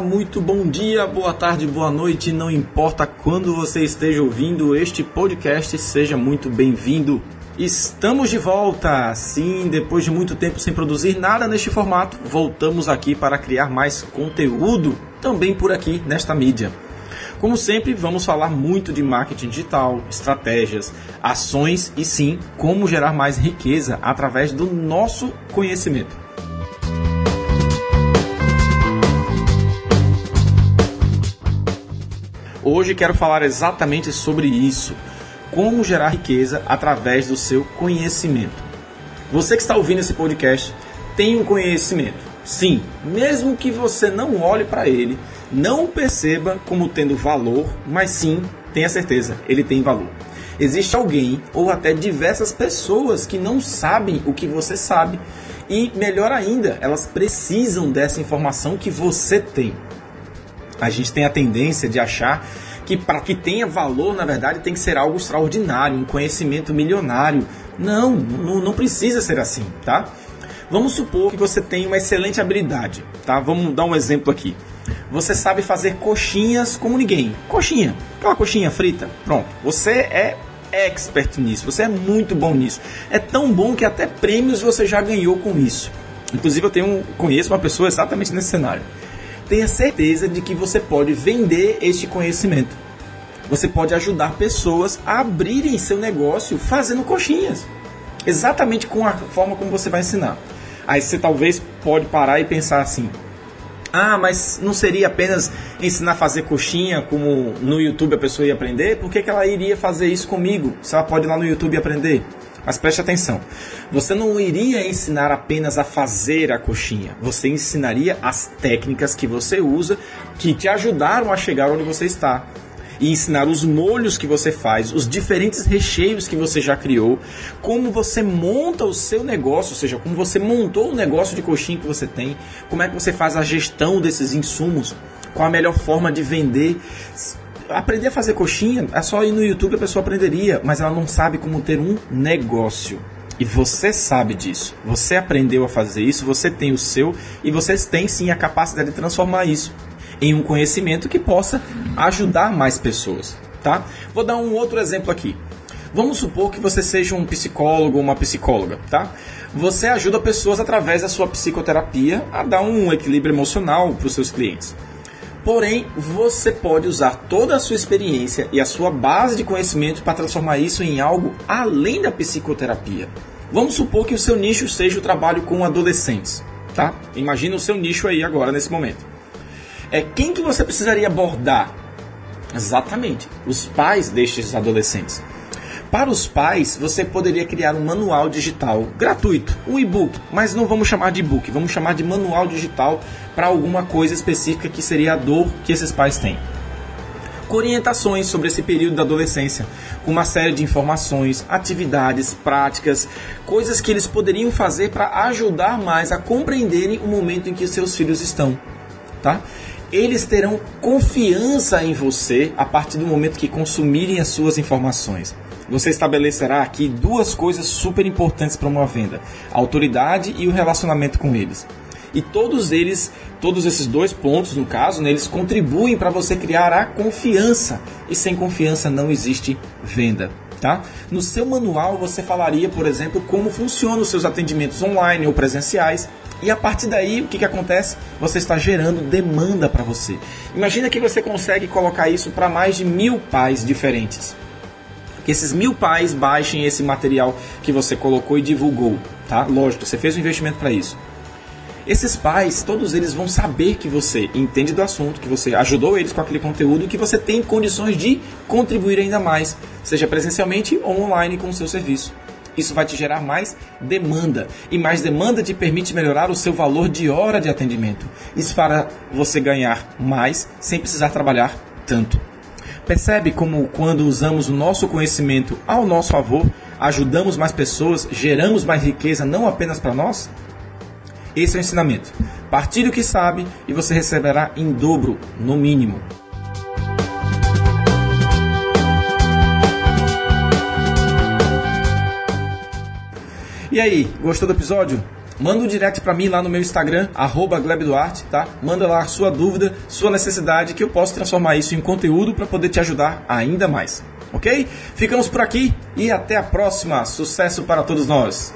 muito bom dia, boa tarde, boa noite, não importa quando você esteja ouvindo este podcast, seja muito bem-vindo. Estamos de volta! Sim, depois de muito tempo sem produzir nada neste formato, voltamos aqui para criar mais conteúdo também por aqui nesta mídia. Como sempre, vamos falar muito de marketing digital, estratégias, ações e sim, como gerar mais riqueza através do nosso conhecimento. Hoje quero falar exatamente sobre isso: como gerar riqueza através do seu conhecimento. Você que está ouvindo esse podcast tem um conhecimento. Sim, mesmo que você não olhe para ele, não o perceba como tendo valor, mas sim, tenha certeza, ele tem valor. Existe alguém ou até diversas pessoas que não sabem o que você sabe e, melhor ainda, elas precisam dessa informação que você tem. A gente tem a tendência de achar que para que tenha valor, na verdade, tem que ser algo extraordinário, um conhecimento milionário. Não, não, não precisa ser assim, tá? Vamos supor que você tem uma excelente habilidade, tá? Vamos dar um exemplo aqui. Você sabe fazer coxinhas como ninguém. Coxinha, aquela coxinha frita. Pronto. Você é expert nisso. Você é muito bom nisso. É tão bom que até prêmios você já ganhou com isso. Inclusive eu tenho conheço uma pessoa exatamente nesse cenário. Tenha certeza de que você pode vender este conhecimento. Você pode ajudar pessoas a abrirem seu negócio fazendo coxinhas. Exatamente com a forma como você vai ensinar. Aí você talvez pode parar e pensar assim: ah, mas não seria apenas ensinar a fazer coxinha como no YouTube a pessoa ia aprender? Por que, que ela iria fazer isso comigo? Se ela pode ir lá no YouTube aprender? Mas preste atenção, você não iria ensinar apenas a fazer a coxinha, você ensinaria as técnicas que você usa que te ajudaram a chegar onde você está e ensinar os molhos que você faz, os diferentes recheios que você já criou, como você monta o seu negócio, ou seja, como você montou o negócio de coxinha que você tem, como é que você faz a gestão desses insumos, qual a melhor forma de vender. Aprender a fazer coxinha é só ir no YouTube a pessoa aprenderia, mas ela não sabe como ter um negócio. E você sabe disso. Você aprendeu a fazer isso, você tem o seu e vocês têm sim a capacidade de transformar isso em um conhecimento que possa ajudar mais pessoas, tá? Vou dar um outro exemplo aqui. Vamos supor que você seja um psicólogo ou uma psicóloga, tá? Você ajuda pessoas através da sua psicoterapia a dar um equilíbrio emocional para os seus clientes. Porém, você pode usar toda a sua experiência e a sua base de conhecimento para transformar isso em algo além da psicoterapia. Vamos supor que o seu nicho seja o trabalho com adolescentes, tá? Imagina o seu nicho aí agora nesse momento é quem que você precisaria abordar? Exatamente, os pais destes adolescentes. Para os pais, você poderia criar um manual digital gratuito, um e-book, mas não vamos chamar de e-book, vamos chamar de manual digital para alguma coisa específica que seria a dor que esses pais têm. Com orientações sobre esse período da adolescência, com uma série de informações, atividades, práticas, coisas que eles poderiam fazer para ajudar mais a compreenderem o momento em que seus filhos estão. Tá? eles terão confiança em você a partir do momento que consumirem as suas informações. Você estabelecerá aqui duas coisas super importantes para uma venda: a autoridade e o relacionamento com eles. E todos eles, todos esses dois pontos, no caso, né, eles contribuem para você criar a confiança. E sem confiança não existe venda. Tá? No seu manual você falaria, por exemplo, como funcionam os seus atendimentos online ou presenciais, e a partir daí, o que, que acontece? Você está gerando demanda para você. Imagina que você consegue colocar isso para mais de mil pais diferentes. Que esses mil pais baixem esse material que você colocou e divulgou, tá? Lógico, você fez um investimento para isso. Esses pais, todos eles vão saber que você entende do assunto, que você ajudou eles com aquele conteúdo, que você tem condições de contribuir ainda mais, seja presencialmente ou online com o seu serviço. Isso vai te gerar mais demanda. E mais demanda te permite melhorar o seu valor de hora de atendimento. Isso para você ganhar mais sem precisar trabalhar tanto. Percebe como quando usamos o nosso conhecimento ao nosso favor, ajudamos mais pessoas, geramos mais riqueza não apenas para nós? Esse é o ensinamento. Partilhe o que sabe e você receberá em dobro, no mínimo. E aí, gostou do episódio? Manda um direct para mim lá no meu Instagram, @glebduarte, tá? Manda lá a sua dúvida, sua necessidade, que eu posso transformar isso em conteúdo para poder te ajudar ainda mais. Ok? Ficamos por aqui e até a próxima. Sucesso para todos nós!